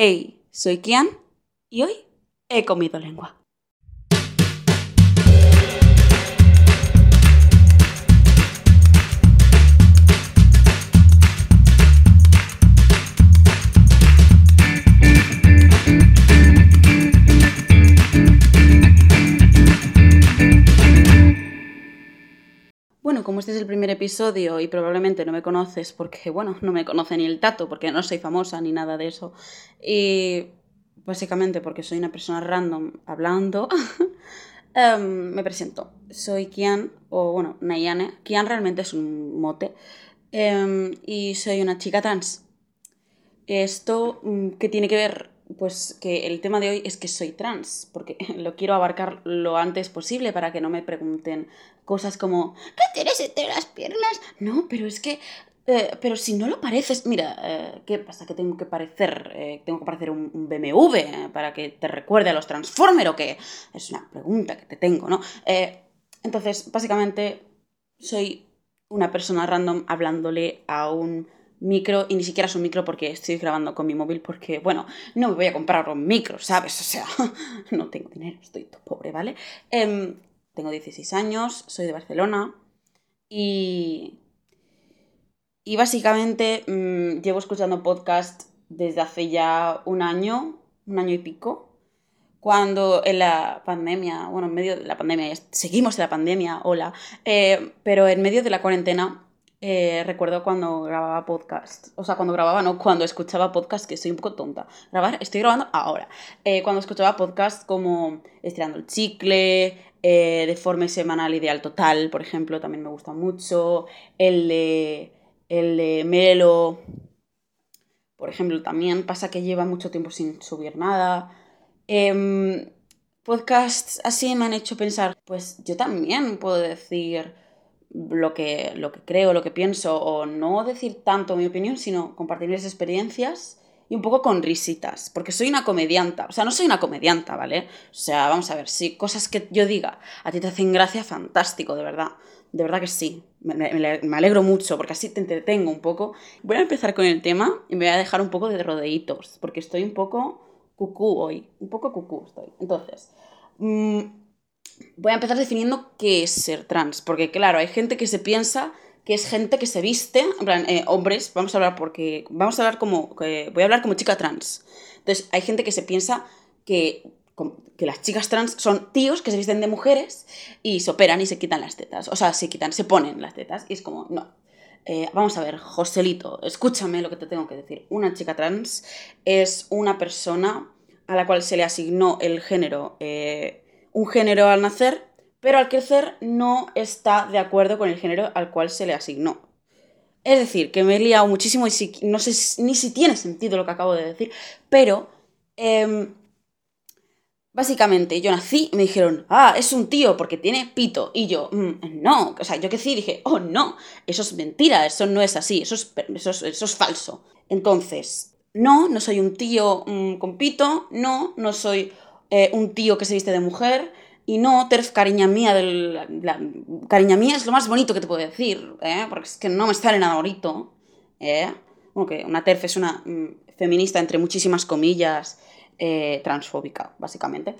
Hey, soy Kian y hoy he comido lengua. Como este es el primer episodio y probablemente no me conoces porque, bueno, no me conoce ni el tato porque no soy famosa ni nada de eso. Y básicamente porque soy una persona random hablando, em, me presento. Soy Kian, o bueno, Nayane. Kian realmente es un mote. em, y soy una chica trans. Esto, mm, ¿qué tiene que ver? Pues que el tema de hoy es que soy trans, porque lo quiero abarcar lo antes posible para que no me pregunten cosas como ¿qué tienes entre las piernas? No, pero es que... eh, pero si no lo pareces, mira, eh, ¿qué pasa? ¿Que tengo que parecer? eh, ¿Tengo que parecer un, un BMW para que te recuerde a los Transformers o qué? Es una pregunta que te tengo, ¿no? Entonces, básicamente, soy una persona random hablándole a un micro y ni siquiera es un micro porque estoy grabando con mi móvil porque, bueno, no me voy a comprar un micro, ¿sabes? O sea, no tengo dinero, estoy pobre, ¿vale? Em, tengo 16 años, soy de Barcelona y... Y básicamente mm, llevo escuchando podcast desde hace ya un año, un año y pico, cuando en la pandemia, bueno, en medio de la pandemia, seguimos en la pandemia, hola, eh, pero en medio de la cuarentena eh, recuerdo cuando grababa podcast, o sea, cuando grababa, no, cuando escuchaba podcast, que soy un poco tonta. Grabar, estoy grabando ahora. Eh, cuando escuchaba podcast como Estirando el Chicle, eh, Deforme Semanal Ideal Total, por ejemplo, también me gusta mucho. El de, el de Melo, por ejemplo, también pasa que lleva mucho tiempo sin subir nada. Em, podcasts así me han hecho pensar, pues yo también puedo decir lo que, lo que creo, lo que pienso, o no decir tanto mi opinión, sino compartir mis experiencias y un poco con risitas, porque soy una comedianta, o sea, no soy una comedianta, ¿vale? O sea, vamos a ver, si cosas que yo diga a ti te hacen gracia, fantástico, de verdad, de verdad que sí, me, me- me alegro mucho, porque así te entretengo un poco. Voy a empezar con el tema y me voy a dejar un poco de rodeitos, porque estoy un poco cucú hoy, un poco cucú estoy. Entonces, mm, voy a empezar definiendo qué es ser trans, porque claro, hay gente que se piensa que es gente que se viste, en plan, eh, hombres, vamos a hablar porque, vamos a hablar como, voy a hablar como chica trans. Entonces, hay gente que se piensa que, que las chicas trans son tíos que se visten de mujeres y se operan y se quitan las tetas, o sea, se quitan, se ponen las tetas, y es como, no. Eh, vamos a ver, Joselito, escúchame lo que te tengo que decir. Una chica trans es una persona a la cual se le asignó el género, eh, un género al nacer, pero al crecer no está de acuerdo con el género al cual se le asignó. Es decir, que me he liado muchísimo y no sé ni si tiene sentido lo que acabo de decir, pero em, básicamente yo nací y me dijeron, ah, es un tío porque tiene pito. Y yo, "Mm, no, o sea, yo crecí y dije, oh, no, eso es mentira, eso no es así, eso es falso. Entonces, no, no soy un tío mm, con pito, no, no soy eh, un tío que se viste de mujer. Y no, Terf, cariña mía, del, la- cariña mía es lo más bonito que te puedo decir, ¿eh? porque es que no me sale nada bonito. ¿eh? Bueno, que una TERF es una mm, feminista, entre muchísimas comillas, eh, transfóbica, básicamente.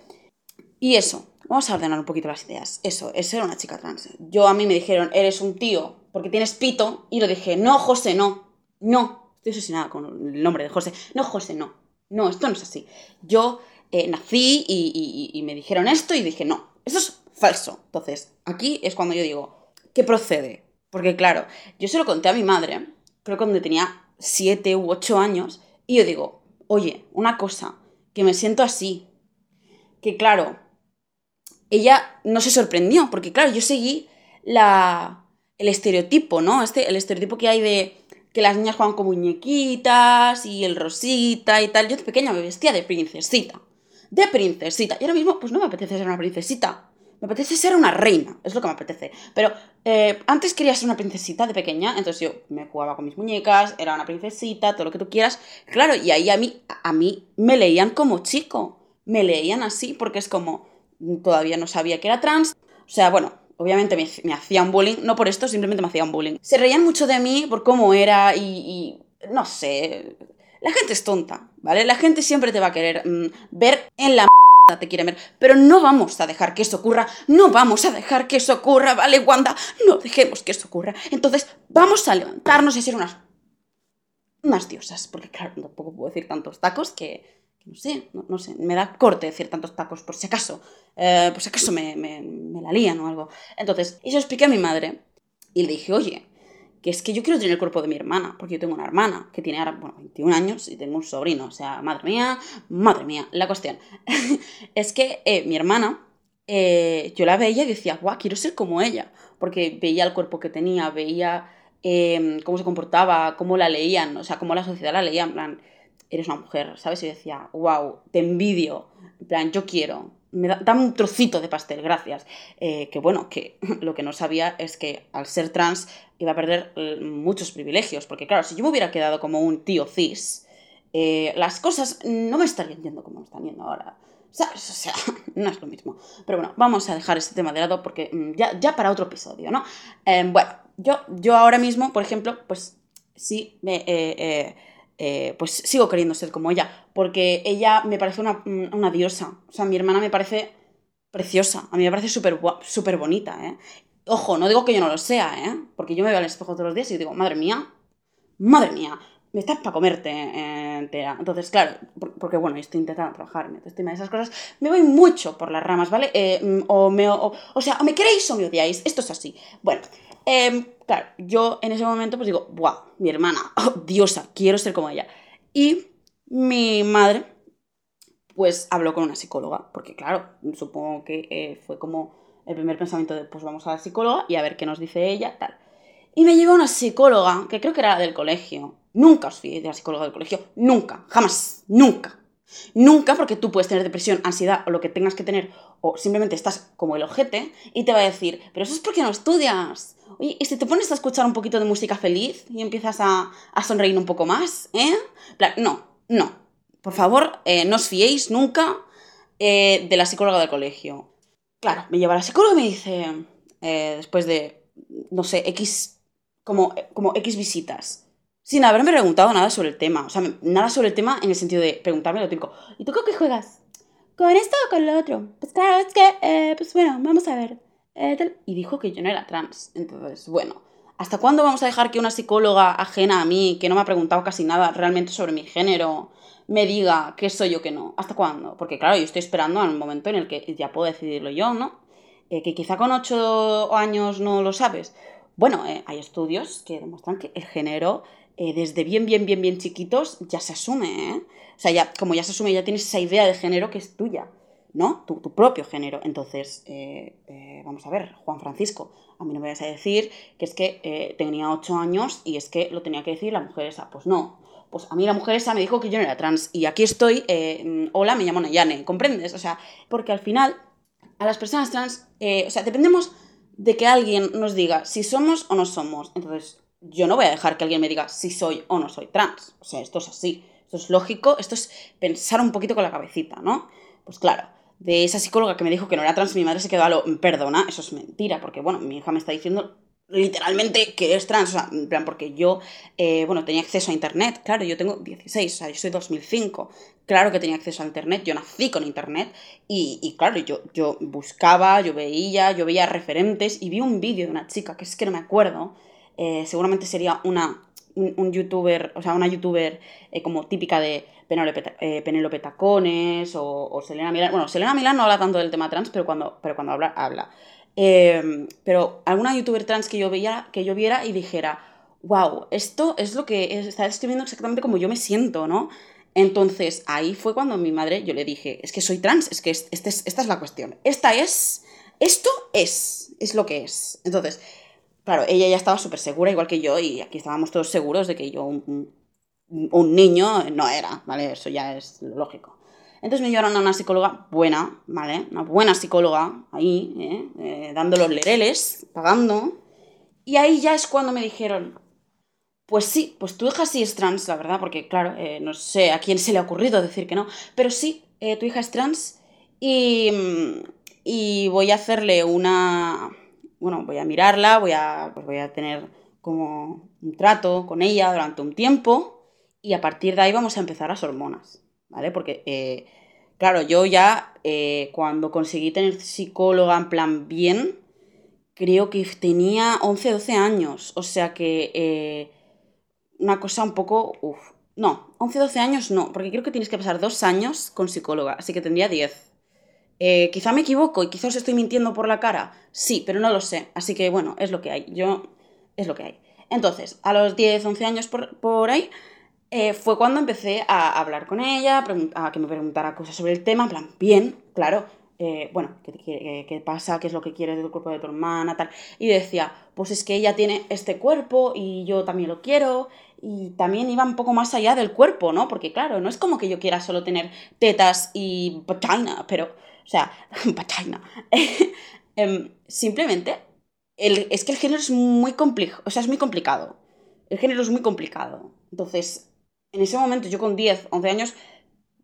Y eso, vamos a ordenar un poquito las ideas. Eso, es ser una chica trans. Yo a mí me dijeron, eres un tío porque tienes pito, y lo dije, no, José, no, no. Estoy asesinada con el nombre de José. No, José, no. No, esto no es así. Yo eh, nací y, me dijeron esto y dije, no, esto es falso. Entonces, aquí es cuando yo digo, ¿qué procede? Porque claro, yo se lo conté a mi madre, creo que cuando tenía 7 u 8 años, y yo digo, oye, una cosa, que me siento así, que claro, ella no se sorprendió, porque claro, yo seguí la, el estereotipo, ¿no? Este, el estereotipo que hay de que las niñas juegan con muñequitas y el rosita y tal. Yo de pequeña me vestía de princesita. De princesita. Y ahora mismo, pues no me apetece ser una princesita. Me apetece ser una reina. Es lo que me apetece. Pero eh, antes quería ser una princesita de pequeña. Entonces yo me jugaba con mis muñecas, era una princesita, todo lo que tú quieras. Claro, y ahí a mí, a mí me leían como chico. Me leían así porque es como todavía no sabía que era trans. O sea, bueno, obviamente me, me hacían bullying, no por esto, simplemente me hacían bullying. Se reían mucho de mí por cómo era y, y no sé, la gente es tonta, ¿vale? La gente siempre te va a querer mm, ver en la te quiere ver, pero no vamos a dejar que eso ocurra, no vamos a dejar que eso ocurra, ¿vale, Wanda? No dejemos que eso ocurra. Entonces, vamos a levantarnos y ser unas, unas diosas, porque claro, tampoco puedo decir tantos tacos que, no sé, no, sé, me da corte decir tantos tacos, por si acaso, eh, por si acaso me, me, me la lían o algo. Entonces, eso expliqué a mi madre y le dije, oye, que es que yo quiero tener el cuerpo de mi hermana, porque yo tengo una hermana que tiene ahora, bueno, 21 años y tengo un sobrino, o sea, madre mía, madre mía, la cuestión es que eh, mi hermana, eh, yo la veía y decía, guau, quiero ser como ella, porque veía el cuerpo que tenía, veía em, cómo se comportaba, cómo la leían, o sea, cómo la sociedad la leía, en plan, eres una mujer, ¿sabes? Y decía, wow, te envidio, en plan, yo quiero, me da, un trocito de pastel, gracias. Eh, que bueno, que lo que no sabía es que al ser trans iba a perder eh, muchos privilegios, porque claro, si yo me hubiera quedado como un tío cis, eh, las cosas no me estarían yendo como me están yendo ahora. ¿Sabes? O sea, no es lo mismo. Pero bueno, vamos a dejar este tema de lado porque mm, ya, ya para otro episodio, ¿no? bueno, yo, yo ahora mismo, por ejemplo, pues sí me... Eh, pues sigo queriendo ser como ella, porque ella me parece una, diosa. O sea, mi hermana me parece preciosa, a mí me parece súper super bonita, ¿eh? Ojo, no digo que yo no lo sea, ¿eh? Porque yo me veo al espejo todos los días y digo, madre mía, madre mía, me estás para comerte eh, entera. Entonces, claro, porque bueno, estoy intentando trabajar estoy de esas cosas, me voy mucho por las ramas, ¿vale? Eh, o, me, o, o sea, o me queréis o me odiáis, esto es así. Bueno, eh, claro, yo en ese momento pues digo, ¡buah! Mi hermana, oh, diosa, quiero ser como ella. Y mi madre, pues habló con una psicóloga, porque claro, supongo que eh, fue como el primer pensamiento de, pues vamos a la psicóloga y a ver qué nos dice ella, tal. Y me llevó una psicóloga, que creo que era del colegio. Nunca os fui de la psicóloga del colegio, nunca, jamás, nunca. Nunca, porque tú puedes tener depresión, ansiedad o lo que tengas que tener, o simplemente estás como el ojete, y te va a decir, pero eso es porque no estudias, Oye, ¿y si te pones a escuchar un poquito de música feliz y empiezas a, sonreír un poco más? ¿Eh? No, no. Por favor, eh, no os fiéis nunca eh, de la psicóloga del colegio. Claro, me lleva a la psicóloga y me dice, eh, después de, no sé, X, como, como X visitas, sin haberme preguntado nada sobre el tema. O sea, nada sobre el tema en el sentido de preguntarme lo típico. ¿Y tú con qué juegas? ¿Con esto o con lo otro? Pues claro, es que, pues bueno, vamos a ver. Eh, y dijo que yo no era trans. Entonces, bueno, ¿hasta cuándo vamos a dejar que una psicóloga ajena a mí, que no me ha preguntado casi nada realmente sobre mi género, me diga qué soy yo que no? ¿Hasta cuándo? Porque claro, yo estoy esperando al momento en el que ya puedo decidirlo yo, ¿no? Eh, que quizá con ocho años no lo sabes. Bueno, eh, hay estudios que demuestran que el género desde bien, bien, bien, bien chiquitos ya se asume, ¿eh? O sea, ya, como ya se asume, ya tienes esa idea de género que es tuya. ¿no? Tu, propio género. Entonces, eh, eh, vamos a ver, Juan Francisco, a mí no me vas a decir que es que eh, tenía 8 años y es que lo tenía que decir la mujer esa. Pues no. Pues a mí la mujer esa me dijo que yo no era trans y aquí estoy, hola, me llamo Nayane, ¿comprendes? O sea, porque al final a las personas trans, o sea, dependemos de que alguien nos diga si somos o no somos. Entonces, yo no voy a dejar que alguien me diga si soy o no soy trans. O sea, esto es así, esto es lógico, esto es pensar un poquito con la cabecita, ¿no? Pues claro, de esa psicóloga que me dijo que no era trans, mi madre se quedó a lo, perdona, eso es mentira, porque bueno, mi hija me está diciendo literalmente que es trans, o sea, en plan, porque yo, eh, bueno, tenía acceso a Internet, claro, yo tengo 16, o sea, yo soy 2005, claro que tenía acceso a Internet, yo nací con Internet, y, claro, yo, yo buscaba, yo veía, yo veía referentes, y vi un vídeo de una chica, que es que no me acuerdo, eh, seguramente sería una, un, youtuber, o sea, una youtuber eh, como típica de Penélope, eh, Tacones o, Selena Milán. Bueno, Selena Milán no habla tanto del tema trans, pero cuando, pero cuando habla, habla. Em, pero alguna youtuber trans que yo, veía, que yo viera y dijera, wow, esto es lo que está describiendo exactamente como yo me siento, ¿no? Entonces ahí fue cuando mi madre, yo le dije, es que soy trans, es que este esta es la cuestión. Esta es, esto es, es lo que es. Entonces, claro, ella ya estaba súper segura, igual que yo, y aquí estábamos todos seguros de que yo, un niño no era, ¿vale? Eso ya es lógico. Entonces me llevaron a una psicóloga buena, ¿vale? Una buena psicóloga ahí, ¿eh? Eh, dando los lereles, pagando. Y ahí ya es cuando me dijeron, pues sí, pues tu hija sí es trans, la verdad, porque claro, eh, no sé a quién se le ha ocurrido decir que no, pero sí, tu hija es trans y voy a hacerle una, bueno, voy a mirarla, voy a, pues voy a tener como un trato con ella durante un tiempo y a partir de ahí vamos a empezar las hormonas, ¿vale? Porque, eh, claro, yo ya eh, cuando conseguí tener psicóloga en plan bien, creo que tenía 11, 12 años, o sea que eh, una cosa un poco... Uf, no, 11, 12 años no, porque creo que tienes que pasar dos años con psicóloga, así que tendría 10. Quizá me equivoco y quizás estoy mintiendo por la cara. Sí, pero no lo sé. Así que bueno, es lo que hay. Yo, es lo que hay. Entonces, a los 10, 11 años por, por ahí, eh, fue cuando empecé a hablar con ella, a que me preguntara cosas sobre el tema, en plan, bien, claro, eh, bueno, ¿qué, ¿qué, pasa? ¿Qué es lo que quieres del cuerpo de tu hermana? Tal. Y decía, pues es que ella tiene este cuerpo y yo también lo quiero. Y también iba un poco más allá del cuerpo, ¿no? Porque claro, no es como que yo quiera solo tener tetas y vagina, pero, o sea, vagina. Em, simplemente, el, es que el género es muy complejo, o sea, es muy complicado. El género es muy complicado. Entonces, en ese momento, yo con 10, 11 años,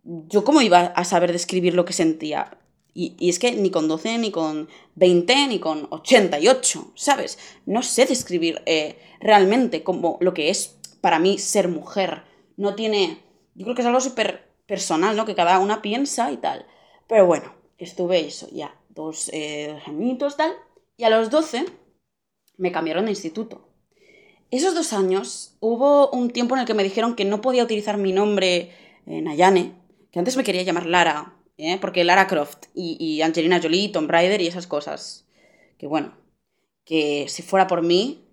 yo cómo iba a saber describir lo que sentía. Y, es que ni con 12, ni con 20, ni con 88, ¿sabes? No sé describir eh, realmente como lo que es para mí ser mujer. No tiene... Yo creo que es algo súper personal, ¿no? Que cada una piensa y tal. Pero bueno, estuve eso, ya, dos, eh, añitos, tal. Y a los 12 me cambiaron de instituto. Esos dos años hubo un tiempo en el que me dijeron que no podía utilizar mi nombre Nayane, que antes me quería llamar Lara, ¿eh? porque Lara Croft y, Angelina Jolie, Tom Raider y esas cosas. Que bueno, que si fuera por mí,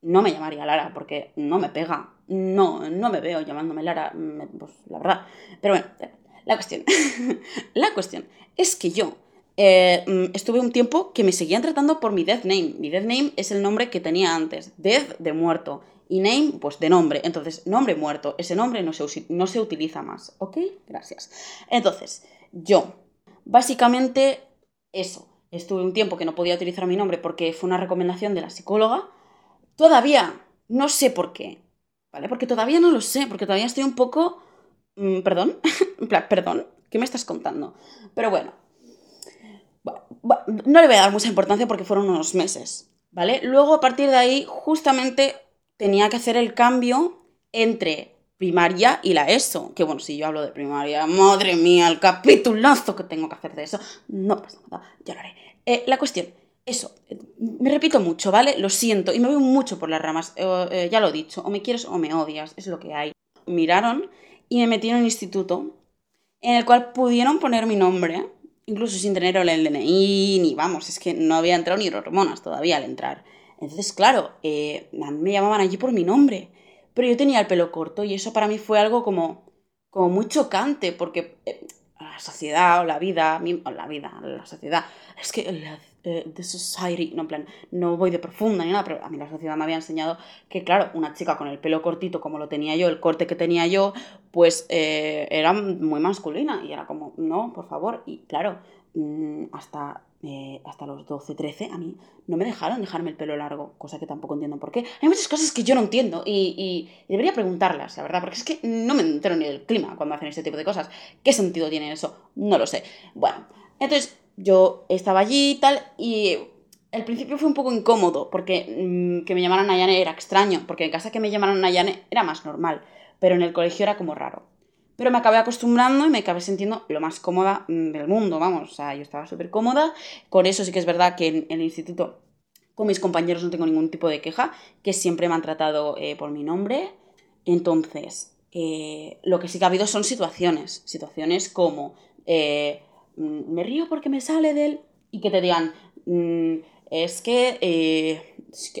no me llamaría Lara, porque no me pega. No, no me veo llamándome Lara, pues la verdad. Pero bueno, la cuestión. la cuestión es que yo eh, mm, estuve un tiempo que me seguían tratando por mi death name. Mi death name es el nombre que tenía antes. Death de muerto. Y name, pues de nombre. Entonces, nombre muerto. Ese nombre no se, no se utiliza más. ¿Ok? Gracias. Entonces, yo, básicamente, eso. Estuve un tiempo que no podía utilizar mi nombre porque fue una recomendación de la psicóloga. Todavía no sé por qué. ¿Vale? Porque todavía no lo sé. Porque todavía estoy un poco... Mm, perdón. perdón. ¿Qué me estás contando? Pero bueno, no le voy a dar mucha importancia porque fueron unos meses, ¿vale? Luego, a partir de ahí, justamente tenía que hacer el cambio entre primaria y la ESO. Que bueno, si yo hablo de primaria, madre mía, el capitulazo que tengo que hacer de eso. No pasa nada, ya lo haré. Eh, la cuestión, eso, me repito mucho, ¿vale? Lo siento y me voy mucho por las ramas, eh, eh, ya lo he dicho, o me quieres o me odias, es lo que hay. Miraron y me metieron en un instituto en el cual pudieron poner mi nombre incluso sin tener el DNI, ni vamos, es que no había entrado ni hormonas todavía al entrar. Entonces, claro, eh, me llamaban allí por mi nombre, pero yo tenía el pelo corto y eso para mí fue algo como, como muy chocante, porque eh, la sociedad o la vida, o la vida, la sociedad, es que la eh, society, no, en plan, no voy de profunda ni nada, pero a mí la sociedad me había enseñado que, claro, una chica con el pelo cortito como lo tenía yo, el corte que tenía yo, pues eh, era muy masculina y era como, no, por favor, y claro, mm, hasta, eh, hasta los 12, 13, a mí no me dejaron dejarme el pelo largo, cosa que tampoco entiendo por qué. Hay muchas cosas que yo no entiendo y, debería preguntarlas, la verdad, porque es que no me entero ni del clima cuando hacen este tipo de cosas. ¿Qué sentido tiene eso? No lo sé. Bueno, entonces yo estaba allí y tal, y el principio fue un poco incómodo, porque mm, que me llamaran Nayane era extraño, porque en casa que me llamaran Nayane era más normal, pero en el colegio era como raro. Pero me acabé acostumbrando y me acabé sintiendo lo más cómoda mm, del mundo, vamos, o sea, yo estaba súper cómoda, con eso sí que es verdad que en, el instituto con mis compañeros no tengo ningún tipo de queja, que siempre me han tratado eh, por mi nombre, entonces... Eh, lo que sí que ha habido son situaciones, situaciones como eh, Mm, me río porque me sale del... y que te digan, mm, es que, eh,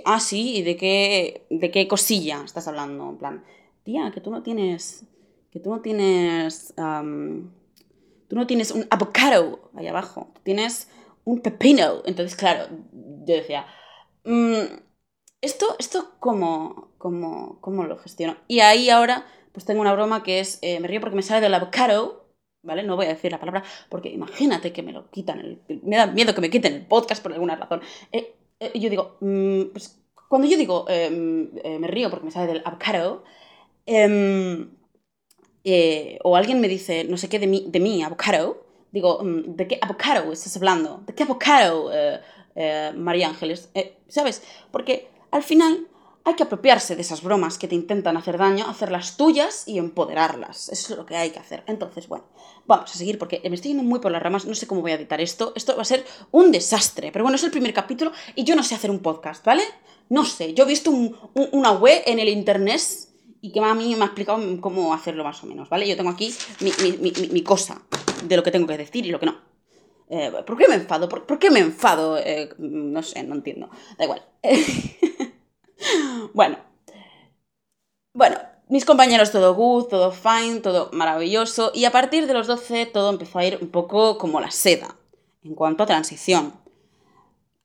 ah, sí, ¿y de qué, de qué cosilla estás hablando? En plan, tía, que tú no tienes, que tú no tienes, tú no tienes un avocado ahí abajo, tienes un pepino. Entonces, claro, yo decía, mm, esto, esto cómo, cómo, cómo lo gestiono. Y ahí ahora, pues tengo una broma que es, eh, me río porque me sale del avocado ¿vale? No voy a decir la palabra porque imagínate que me lo quitan, el, me da miedo que me quiten el podcast por alguna razón. Eh, eh, yo digo, mm, pues cuando yo digo, em, eh, me río porque me sale del avocado, em, o alguien me dice, no sé qué de mí, de mí avocado, digo, mm, ¿de qué avocado estás hablando? ¿De qué avocado, María Ángeles? ¿Sabes? Porque al final hay que apropiarse de esas bromas que te intentan hacer daño, hacerlas tuyas y empoderarlas. Eso es lo que hay que hacer. Entonces, bueno, vamos a seguir porque me estoy yendo muy por las ramas, no sé cómo voy a editar esto. Esto va a ser un desastre, pero bueno, es el primer capítulo y yo no sé hacer un podcast, ¿vale? No sé, yo he visto una web en el internet y que a mí me ha explicado cómo hacerlo más o menos, ¿vale? Yo tengo aquí mi, cosa de lo que tengo que decir y lo que no. Eh, ¿Por qué me enfado? ¿Por, qué me enfado? Eh, no sé, no entiendo. Da igual. bueno. Bueno, mis compañeros todo good, todo fine, todo maravilloso. Y a partir de los 12 todo empezó a ir un poco como la seda en cuanto a transición.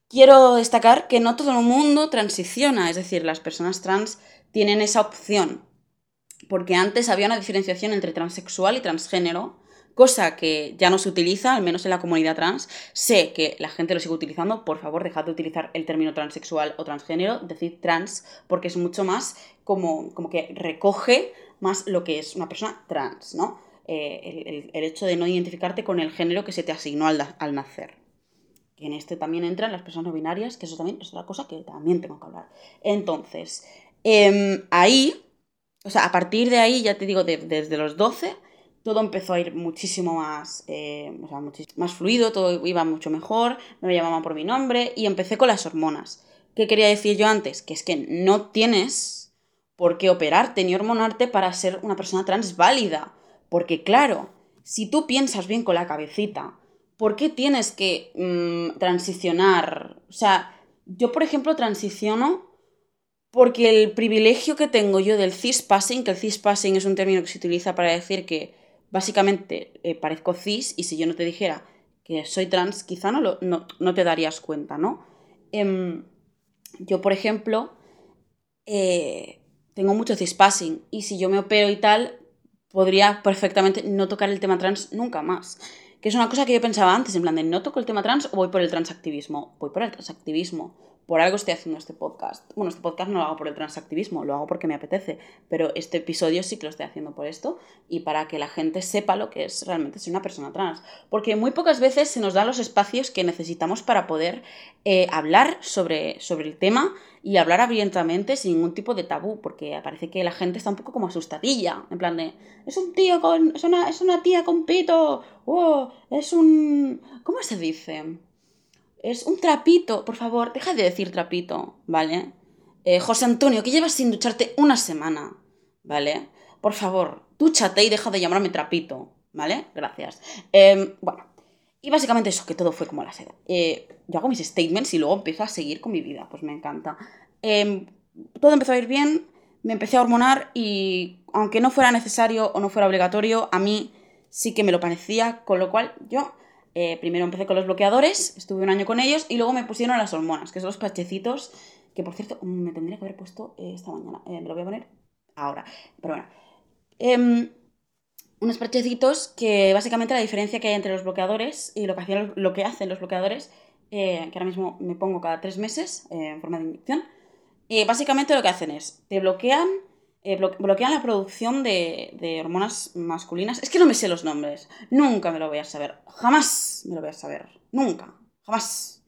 Quiero destacar que no todo el mundo transiciona, es decir, las personas trans tienen esa opción. Porque antes había una diferenciación entre transexual y transgénero, cosa que ya no se utiliza, al menos en la comunidad trans. Sé que la gente lo sigue utilizando, por favor, dejad de utilizar el término transexual o transgénero, decid trans, porque es mucho más como, como que recoge más lo que es una persona trans, ¿no? Eh, el, hecho de no identificarte con el género que se te asignó al, nacer. En este también entran las personas no binarias, que eso también es otra cosa que también tengo que hablar. Entonces, em, ahí, o sea, a partir de ahí, ya te digo, desde los 12, todo empezó a ir muchísimo más, eh, o sea, más fluido, todo iba mucho mejor, me llamaban por mi nombre y empecé con las hormonas. ¿Qué quería decir yo antes? Que es que no tienes por qué operarte ni hormonarte para ser una persona trans válida. Porque claro, si tú piensas bien con la cabecita, ¿por qué tienes que mm, transicionar? O sea, yo por ejemplo transiciono porque el privilegio que tengo yo del cispassing, que el cispassing es un término que se utiliza para decir que básicamente eh, parezco cis y si yo no te dijera que soy trans, quizá no, lo, no, te darías cuenta, ¿no? Em, yo, por ejemplo, eh, tengo mucho cispassing y si yo me opero y tal, podría perfectamente no tocar el tema trans nunca más. Que es una cosa que yo pensaba antes, en plan de no toco el tema trans o voy por el transactivismo. Voy por el transactivismo por algo estoy haciendo este podcast. Bueno, este podcast no lo hago por el transactivismo, lo hago porque me apetece, pero este episodio sí que lo estoy haciendo por esto y para que la gente sepa lo que es realmente ser una persona trans. Porque muy pocas veces se nos dan los espacios que necesitamos para poder eh, hablar sobre, sobre el tema y hablar abiertamente sin ningún tipo de tabú, porque parece que la gente está un poco como asustadilla, en plan de, es un tío con, es una, es una tía con pito, oh, es un, ¿cómo se dice? Es un trapito, por favor, deja de decir trapito, ¿vale? Eh, José Antonio, que llevas sin ducharte una semana, ¿vale? Por favor, dúchate y deja de llamarme trapito, ¿vale? Gracias. Em, bueno, y básicamente eso, que todo fue como la seda. Eh, yo hago mis statements y luego empiezo a seguir con mi vida, pues me encanta. Em, todo empezó a ir bien, me empecé a hormonar y aunque no fuera necesario o no fuera obligatorio, a mí sí que me lo parecía, con lo cual yo eh, primero empecé con los bloqueadores, estuve un año con ellos y luego me pusieron las hormonas, que son los pachecitos, que por cierto me tendría que haber puesto eh, esta mañana. Eh, me lo voy a poner ahora. Pero bueno. Em, unos parchecitos que básicamente la diferencia que hay entre los bloqueadores y lo que, hacían, lo que hacen los bloqueadores, que ahora mismo me pongo cada tres meses en forma de inyección, básicamente lo que hacen es, te bloquean bloquean la producción de, hormonas masculinas. Es que no me sé los nombres. Nunca me lo voy a saber. Jamás me lo voy a saber. Nunca. Jamás.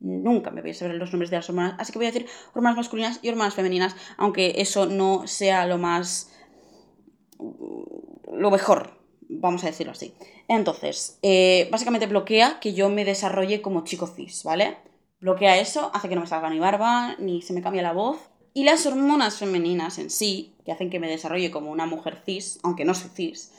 Nunca me voy a saber los nombres de las hormonas. Así que voy a decir hormonas masculinas y hormonas femeninas, aunque eso no sea lo más... lo mejor, vamos a decirlo así. Entonces, eh, básicamente bloquea que yo me desarrolle como chico cis, ¿vale? Bloquea eso, hace que no me salga ni barba, ni se me cambie la voz, y las hormonas femeninas en sí, que hacen que me desarrolle como una mujer cis, aunque no soy cis,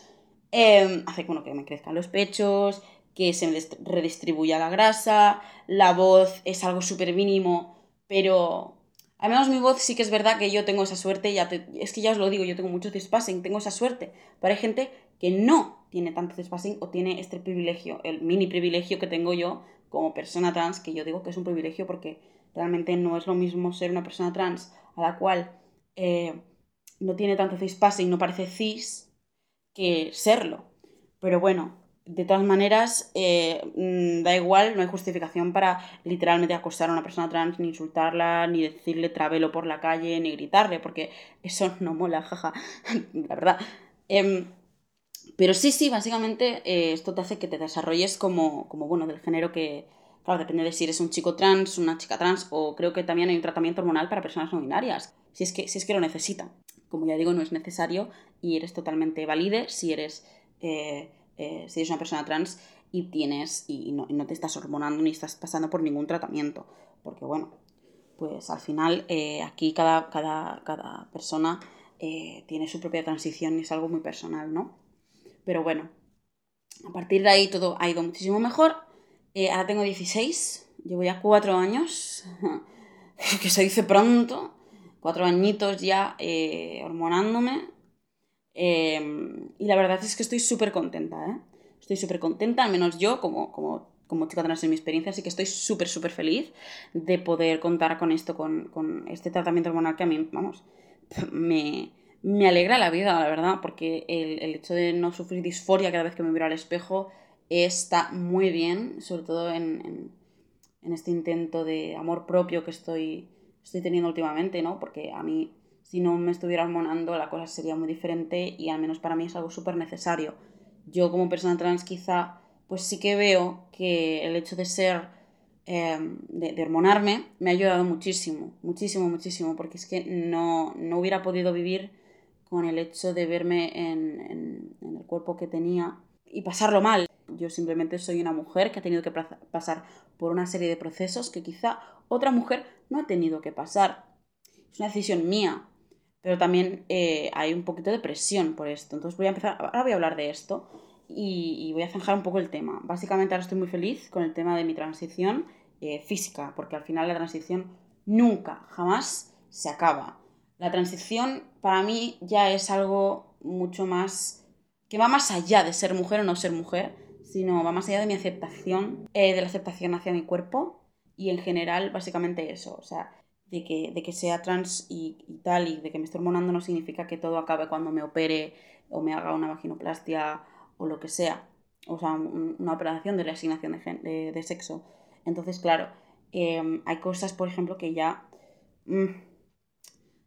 eh, hace que, que me crezcan los pechos, que se redistribuya la grasa, la voz es algo súper mínimo, pero al menos mi voz sí que es verdad que yo tengo esa suerte, ya es que ya os lo digo, yo tengo mucho cispassing, tengo esa suerte, pero hay gente que no tiene tanto cispassing o tiene este privilegio, el mini privilegio que tengo yo como persona trans, que yo digo que es un privilegio porque realmente no es lo mismo ser una persona trans a la cual eh, no tiene tanto cispassing, no parece cis, que serlo. Pero bueno, de todas maneras, eh, mm, da igual, no hay justificación para literalmente acosar a una persona trans, ni insultarla, ni decirle travelo por la calle, ni gritarle, porque eso no mola, jaja, la verdad. Em, pero sí, sí, básicamente eh, esto te hace que te desarrolles como, como, bueno, del género que, Claro, depende de si eres un chico trans, una chica trans, o creo que también hay un tratamiento hormonal para personas no binarias, si es que, si es que lo necesitan. Como ya digo, no es necesario y eres totalmente valide si eres, eh, eh, si eres una persona trans y tienes y no, te estás hormonando ni estás pasando por ningún tratamiento. Porque bueno, pues al final eh, aquí cada, cada, cada persona tiene su propia transición y es algo muy personal, ¿no? Pero bueno, a partir de ahí todo ha ido muchísimo mejor. ahora tengo 16, llevo ya cuatro años, que se dice pronto, cuatro añitos ya eh, hormonándome. Em, y la verdad es que estoy súper contenta, ¿eh? Estoy súper contenta, al menos yo, como, como, como chica trans en mi experiencia, así que estoy súper, súper feliz de poder contar con esto, con, con, este tratamiento hormonal que a mí, vamos, me, me alegra la vida, la verdad, porque el, el, hecho de no sufrir disforia cada vez que me miro al espejo está muy bien, sobre todo en, en, en este intento de amor propio que estoy estoy teniendo últimamente, ¿no? Porque a mí, si no me estuviera hormonando, la cosa sería muy diferente y al menos para mí es algo súper necesario. Yo como persona trans quizá, pues sí que veo que el hecho de ser, em, de, hormonarme, me ha ayudado muchísimo, muchísimo, muchísimo, porque es que no, no hubiera podido vivir con el hecho de verme en, en el cuerpo que tenía y pasarlo mal. Yo simplemente soy una mujer que ha tenido que pasar por una serie de procesos que quizá otra mujer no ha tenido que pasar. Es una decisión mía, pero también eh, hay un poquito de presión por esto. Entonces voy a empezar, ahora voy a hablar de esto y, voy a zanjar un poco el tema. Básicamente ahora estoy muy feliz con el tema de mi transición eh, física, porque al final la transición nunca, jamás se acaba. La transición para mí ya es algo mucho más que va más allá de ser mujer o no ser mujer, sino va más allá de mi aceptación, eh, de la aceptación hacia mi cuerpo y en general, básicamente eso, o sea, de que, de que sea trans y, tal, y de que me esté hormonando no significa que todo acabe cuando me opere o me haga una vaginoplastia o lo que sea, o sea, una operación de reasignación de, de, sexo. Entonces, claro, em, hay cosas, por ejemplo, que ya... Mm,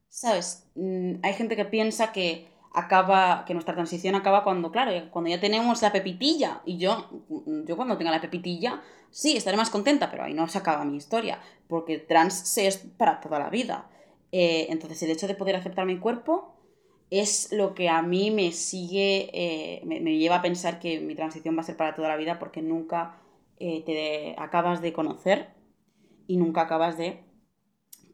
¿Sabes? Mm, hay gente que piensa que acaba, que nuestra transición acaba cuando, claro, cuando ya tenemos la pepitilla. Y yo, yo cuando tenga la pepitilla, sí, estaré más contenta, pero ahí no se acaba mi historia, porque trans se es para toda la vida. Eh, entonces, el hecho de poder aceptar mi cuerpo es lo que a mí me sigue, eh, me, lleva a pensar que mi transición va a ser para toda la vida, porque nunca eh, te acabas de conocer y nunca acabas de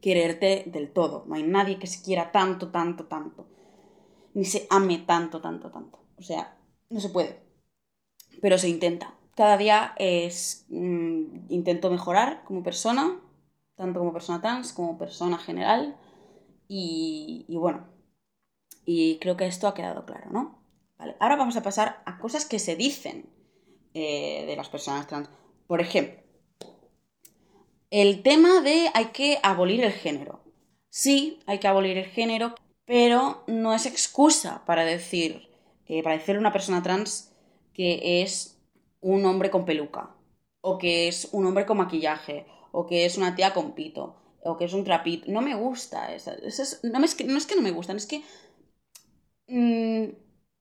quererte del todo. No hay nadie que se quiera tanto, tanto, tanto ni se ame tanto, tanto, tanto. O sea, no se puede. Pero se intenta. Cada día es. Mm, intento mejorar como persona, tanto como persona trans, como persona general. Y, bueno. Y creo que esto ha quedado claro, ¿no? Vale. Ahora vamos a pasar a cosas que se dicen eh, de las personas trans. Por ejemplo, el tema de hay que abolir el género. Sí, hay que abolir el género, pero no es excusa para decir, eh, para decirle a una persona trans que es un hombre con peluca, o que es un hombre con maquillaje, o que es una tía con pito, o que es un trapito. No me gusta. Eso, no, es que, no, es que, no me gustan, es que... Mm,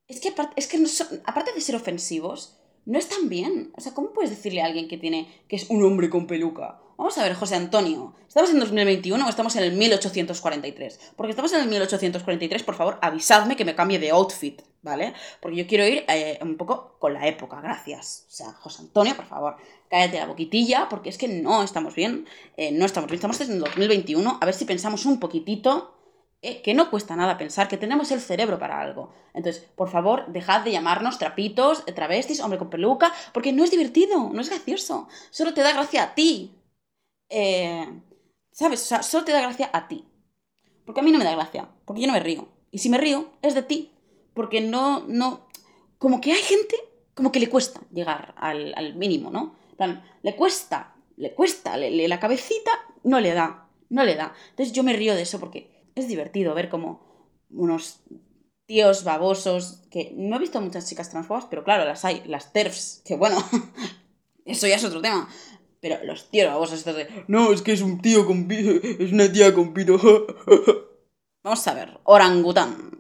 es que, aparte, es que aparte de ser ofensivos, no están bien. O sea, ¿cómo puedes decirle a alguien que tiene que es un hombre con peluca? Vamos a ver, José Antonio, ¿estamos en 2021 o estamos en el 1843? Porque estamos en el 1843, por favor, avisadme que me cambie de outfit, ¿vale? Porque yo quiero ir eh, un poco con la época, gracias. O sea, José Antonio, por favor, cállate la boquitilla, porque es que no estamos bien, eh, no estamos bien, estamos en el 2021, a ver si pensamos un poquitito eh, que no cuesta nada pensar, que tenemos el cerebro para algo. Entonces, por favor, dejad de llamarnos trapitos, travestis, hombre con peluca, porque no es divertido, no es gracioso. Solo te da gracia a ti, ¿sabes? O sea, solo te da gracia a ti. Porque a mí no me da gracia, porque yo no me río. Y si me río, es de ti. Porque no, no, como que hay gente, como que le cuesta llegar al, mínimo, ¿no? le cuesta, le cuesta, la cabecita no le da, no le da. Entonces yo me río de eso porque es divertido ver como unos tíos babosos, que no he visto muchas chicas transfobas, pero claro, las hay, las TERFs, que bueno, eso ya es otro tema. Pero los tíos vamos estos de. No, es que es un tío con pito. Es una tía con pito. Vamos a ver, orangután.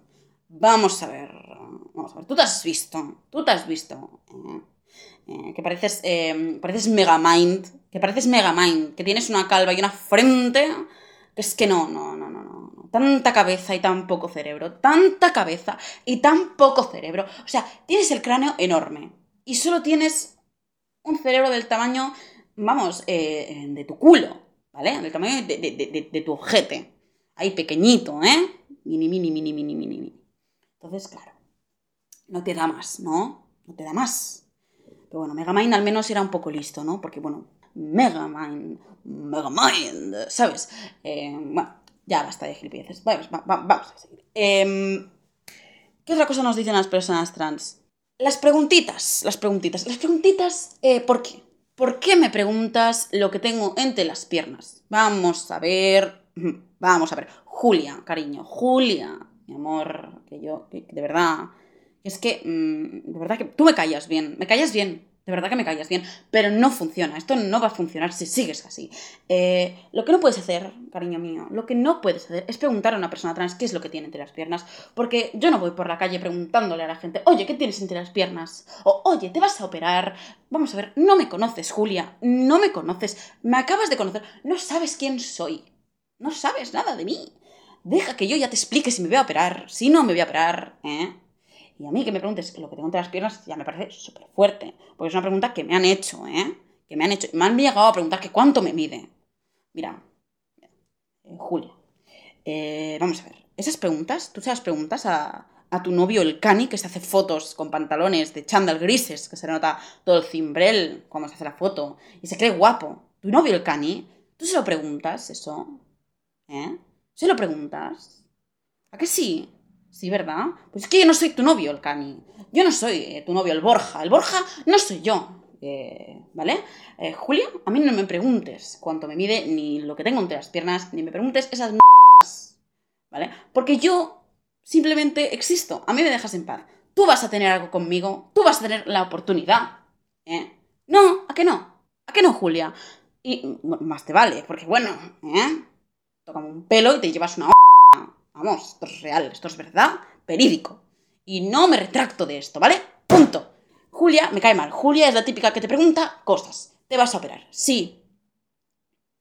Vamos a ver. Vamos a ver. Tú te has visto. Tú te has visto. ¿eh? Eh, que pareces, eh, pareces Megamind, que pareces Megamind, que tienes una calva y una frente, es que no, no, no, no, no. Tanta cabeza y tan poco cerebro, tanta cabeza y tan poco cerebro. O sea, tienes el cráneo enorme y solo tienes un cerebro del tamaño, vamos, eh, de tu culo, ¿vale? Del tamaño de, de, de tu ojete. Ahí pequeñito, ¿eh? Mini, mini, mini, mini, mini, mini. Entonces, claro, no te da más, ¿no? No te da más. Pero bueno, Megamind al menos era un poco listo, ¿no? Porque, bueno, Megamind, Megamind, ¿sabes? Eh, bueno, ya basta de gilipolleces. Vamos, vamos a seguir. Em, ¿Qué otra cosa nos dicen las personas trans? Las preguntitas, las preguntitas. Las preguntitas, eh, ¿por qué? ¿Por qué me preguntas lo que tengo entre las piernas? Vamos a ver, vamos a ver. Julia, cariño, Julia, mi amor, que yo, de verdad, es que, mm, de verdad que tú me callas bien, me callas bien, de verdad que me callas bien, pero no funciona, esto no va a funcionar si sigues así. Eh, lo que no puedes hacer, cariño mío, lo que no puedes hacer es preguntar a una persona trans qué es lo que tiene entre las piernas, porque yo no voy por la calle preguntándole a la gente, oye, ¿qué tienes entre las piernas? O, oye, ¿te vas a operar? Vamos a ver, no me conoces, Julia, no me conoces, me acabas de conocer, no sabes quién soy, no sabes nada de mí. Deja que yo ya te explique si me voy a operar, si no me voy a operar, ¿eh? Y a mí que me preguntes lo que tengo entre las piernas ya me parece súper fuerte. Porque es una pregunta que me han hecho, ¿eh? Que me han hecho. Me han llegado a preguntar que cuánto me mide. Mira, eh, Julia. Eh, vamos a ver. Esas preguntas, tú se las preguntas a, a tu novio el cani que se hace fotos con pantalones de chándal grises, que se le nota todo el cimbrel cuando se hace la foto, y se cree guapo. Tu novio el cani, tú se lo preguntas eso, ¿eh? ¿Se lo preguntas? ¿A qué sí? Sí, ¿verdad? Pues es que yo no soy tu novio, el Cani. Yo no soy eh, tu novio, el Borja. El Borja no soy yo. Eh, ¿Vale? Eh, Julia, a mí no me preguntes cuánto me mide, ni lo que tengo entre las piernas, ni me preguntes esas ¿Vale? Porque yo simplemente existo. A mí me dejas en paz. Tú vas a tener algo conmigo. Tú vas a tener la oportunidad. ¿Eh? No, ¿a qué no? ¿A qué no, Julia? Y más te vale, porque bueno, ¿eh? Tocamos un pelo y te llevas una Vamos, esto es real, esto es verdad, verídico. Y no me retracto de esto, ¿vale? Punto. Julia, me cae mal. Julia es la típica que te pregunta cosas. ¿Te vas a operar? Sí.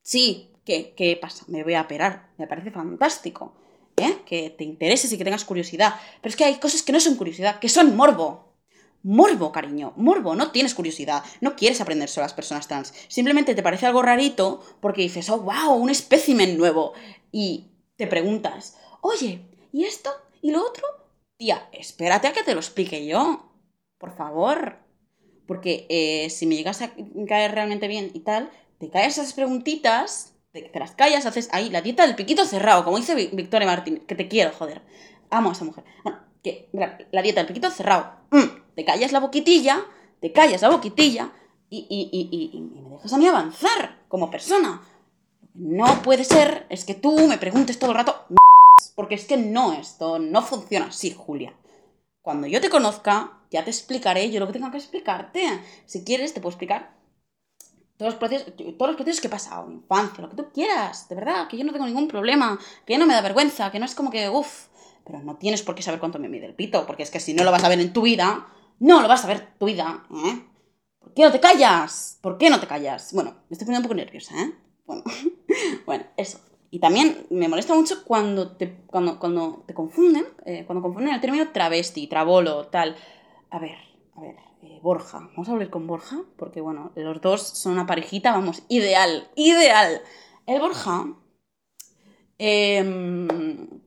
Sí. ¿Qué? ¿Qué pasa? Me voy a operar. Me parece fantástico. ¿Eh? Que te intereses y que tengas curiosidad. Pero es que hay cosas que no son curiosidad, que son morbo. Morbo, cariño, morbo, no tienes curiosidad, no quieres aprender sobre las personas trans, simplemente te parece algo rarito porque dices, oh, wow, un espécimen nuevo. Y te preguntas, oye, ¿y esto? ¿Y lo otro? Tía, espérate a que te lo explique yo. Por favor. Porque eh, si me llegas a caer realmente bien y tal, te caes esas preguntitas, te, las callas, haces ahí la dieta del piquito cerrado, como dice Victoria Martín, que te quiero, joder. Amo a esa mujer. Bueno, que la dieta del piquito cerrado. Mm, te callas la boquitilla, te callas la boquitilla y, y, y, y, me dejas a mí avanzar como persona. No puede ser es que tú me preguntes todo el rato porque es que no, esto no funciona así, Julia. Cuando yo te conozca, ya te explicaré yo lo que tengo que explicarte. Si quieres, te puedo explicar todos los procesos, todos los procesos que he pasado, infancia, lo que tú quieras, de verdad, que yo no tengo ningún problema, que no me da vergüenza, que no es como que, uff, pero no tienes por qué saber cuánto me mide el pito, porque es que si no lo vas a ver en tu vida, no lo vas a ver tu vida, ¿eh? ¿Por qué no te callas? ¿Por qué no te callas? Bueno, me estoy poniendo un poco nerviosa, ¿eh? Bueno, bueno, eso. Y también me molesta mucho cuando te, cuando, cuando te confunden, eh, cuando confunden el término travesti, trabolo, tal. A ver, a ver, eh, Borja. Vamos a hablar con Borja, porque bueno, los dos son una parejita, vamos, ideal, ideal. El Borja. Em,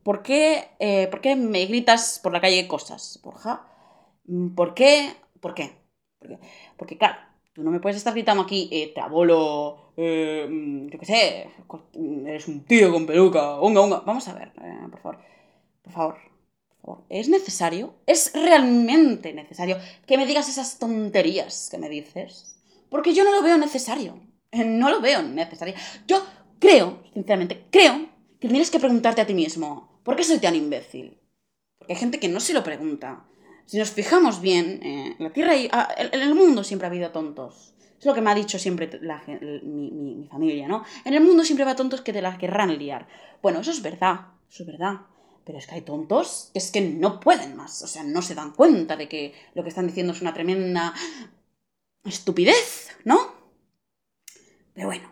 ¿por, qué, eh, ¿Por qué me gritas por la calle cosas, Borja? ¿Por qué? ¿Por qué? Porque, porque claro, Tú no me puedes estar gritando aquí, eh, abolo, eh, mm, yo qué sé, eres un tío con peluca, unga, unga. Vamos a ver, eh, por favor, por favor, por favor. ¿Es necesario? ¿Es realmente necesario que me digas esas tonterías que me dices? Porque yo no lo veo necesario. Eh, no lo veo necesario. Yo creo, sinceramente, creo que tienes que preguntarte a ti mismo, ¿por qué soy tan imbécil? Porque hay gente que no se lo pregunta. Si nos fijamos bien, eh, la Tierra y, ah, en el mundo siempre ha habido tontos. Es lo que me ha dicho siempre mi, familia, ¿no? En el mundo siempre va tontos que te las querrán liar. Bueno, eso es verdad, eso es verdad. Pero es que hay tontos que es que no pueden más, o sea, no se dan cuenta de que lo que están diciendo es una tremenda estupidez, ¿no? Pero bueno,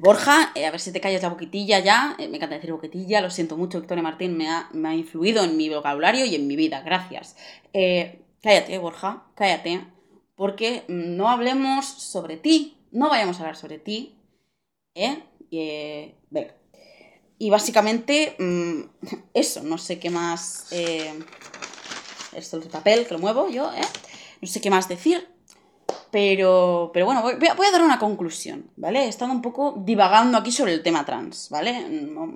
Borja, eh, a ver si te callas la boquitilla ya, eh, me encanta decir boquitilla, lo siento mucho, Victoria Martín me ha, me ha influido en mi vocabulario y en mi vida, gracias. Eh, cállate, Borja, cállate, porque no hablemos sobre ti, no vayamos a hablar sobre ti, ¿eh? eh venga. Y básicamente, mm, eso, no sé qué más... esto es el papel, que lo muevo yo, ¿eh? No sé qué más decir. Pero, pero bueno, voy, a, dar una conclusión, ¿vale? He estado un poco divagando aquí sobre el tema trans, ¿vale?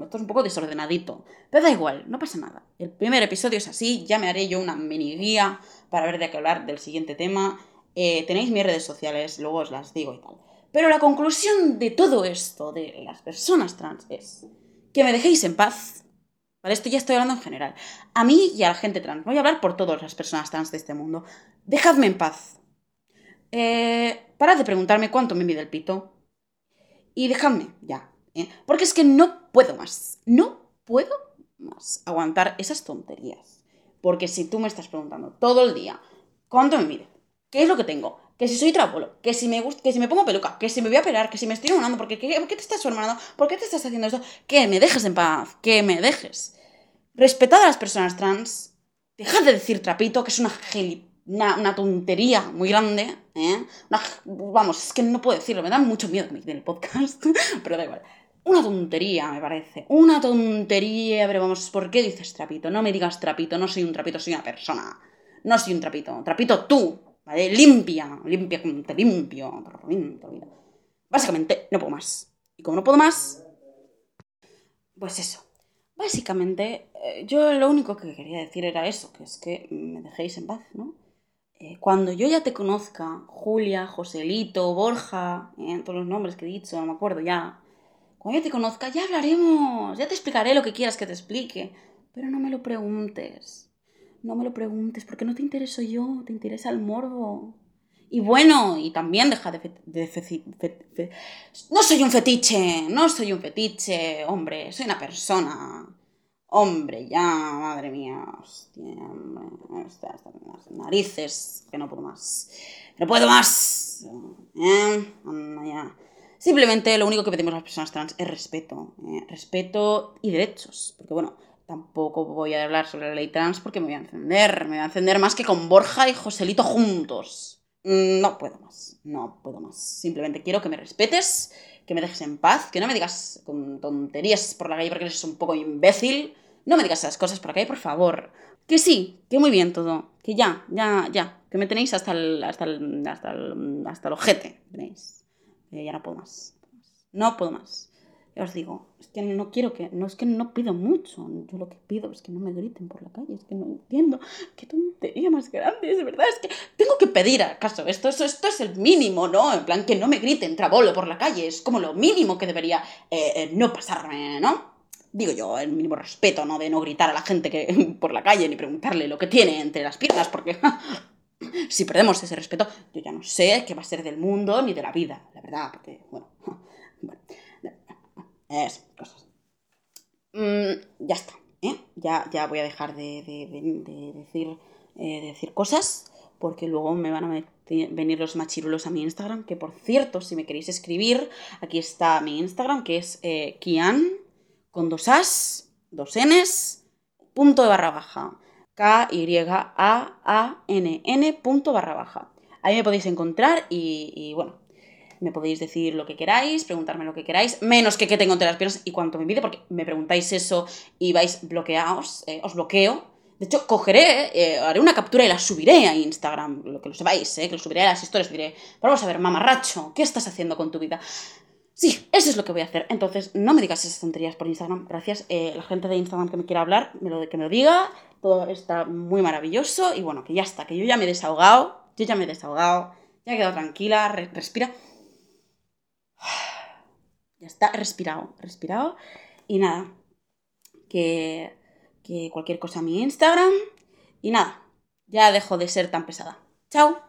Esto es un poco desordenadito. Pero da igual, no pasa nada. El primer episodio es así, ya me haré yo una mini guía para ver de qué hablar del siguiente tema. Eh, tenéis mis redes sociales, luego os las digo y tal. Pero la conclusión de todo esto, de las personas trans, es que me dejéis en paz. ¿Vale? Esto ya estoy hablando en general. A mí y a la gente trans. Voy a hablar por todas las personas trans de este mundo. Dejadme en paz eh, parad de preguntarme cuánto me mide el pito. Y dejadme ya. ¿eh? Porque es que no puedo más. No puedo más aguantar esas tonterías. Porque si tú me estás preguntando todo el día cuánto me mide, qué es lo que tengo, que si soy trapolo, que si me gusta, que si me pongo peluca, que si me voy a operar, que si me estoy hormonando, porque ¿qué, ¿por qué te estás hormonando? ¿Por qué te estás haciendo esto? Que me dejes en paz, que me dejes. Respetad a las personas trans. Dejad de decir trapito, que es una gilipollas una, tontería muy grande, ¿eh? vamos, es que no puedo decirlo, me da mucho miedo que me el podcast, pero da igual. Una tontería, me parece. Una tontería, pero vamos, ¿por qué dices trapito? No me digas trapito, no soy un trapito, soy una persona. No soy un trapito. Trapito tú, ¿vale? Limpia, limpia como te limpio. Básicamente, no puedo más. Y como no puedo más, pues eso. Básicamente, eh, yo lo único que quería decir era eso, que es que me dejéis en paz, ¿no? Eh, cuando yo ya te conozca, Julia, Joselito, Borja, eh, todos los nombres que he dicho, no me acuerdo ya. Cuando ya te conozca, ya hablaremos, ya te explicaré lo que quieras que te explique. Pero no me lo preguntes. No me lo preguntes, porque no te intereso yo, te interesa el morbo. Y bueno, y también deja de... de no soy un fetiche, no soy un fetiche, hombre, soy una persona. Hombre, ya, madre mía, hostia, las narices, que no puedo más. No puedo más. ¿Eh? ya. Simplemente lo único que pedimos a las personas trans es respeto. ¿eh? Respeto y derechos. Porque bueno, tampoco voy a hablar sobre la ley trans porque me voy a encender. Me voy a encender más que con Borja y Joselito juntos. No puedo más. No puedo más. Simplemente quiero que me respetes que me dejes en paz, que no me digas con tonterías por la calle porque eres un poco imbécil. No me digas esas cosas por la calle, por favor. Que sí, que muy bien todo. Que ya, ya, ya. Que me tenéis hasta el, hasta el, hasta el, hasta el ojete. Ya no puedo más. No puedo más. Os digo, es que no quiero que, no es que no pido mucho, yo lo que pido es que no me griten por la calle, es que no entiendo, qué tontería más grande, es verdad, es que tengo que pedir acaso, esto, esto, esto es el mínimo, ¿no? En plan, que no me griten trabolo por la calle, es como lo mínimo que debería eh, eh, no pasarme, ¿no? Digo yo, el mínimo respeto, ¿no? De no gritar a la gente que por la calle ni preguntarle lo que tiene entre las piernas, porque si perdemos ese respeto, yo ya no sé qué va a ser del mundo ni de la vida, la verdad, porque, bueno, bueno es, cosas. Mm, ya está, ¿eh? Ya, ya voy a dejar de, decir, eh, decir cosas porque luego me van a venir los machirulos a mi Instagram, que por cierto, si me queréis escribir, aquí está mi Instagram, que es eh, Kian, con dos As, dos Ns, punto de barra baja. K-Y-A-A-N-N punto barra baja. Ahí me podéis encontrar y bueno, me podéis decir lo que queráis, preguntarme lo que queráis, menos que qué tengo entre las piernas y cuánto me mide, porque me preguntáis eso y vais bloqueados, eh, os bloqueo. De hecho, cogeré, eh, haré una captura y la subiré a Instagram, lo que lo sepáis, eh, que lo subiré a las historias, diré, vamos a ver, mamarracho, ¿qué estás haciendo con tu vida? Sí, eso es lo que voy a hacer. Entonces, no me digas esas tonterías por Instagram. Gracias. la gente de Instagram que me quiera hablar, me lo, que me lo diga. Todo está muy maravilloso. Y bueno, que ya está, que yo ya me he desahogado. Yo ya me he desahogado. Ya he quedado tranquila. respira. Ya está, respirado, respirado. Y nada, que, que cualquier cosa a mi Instagram. Y nada, ya dejo de ser tan pesada. Chao.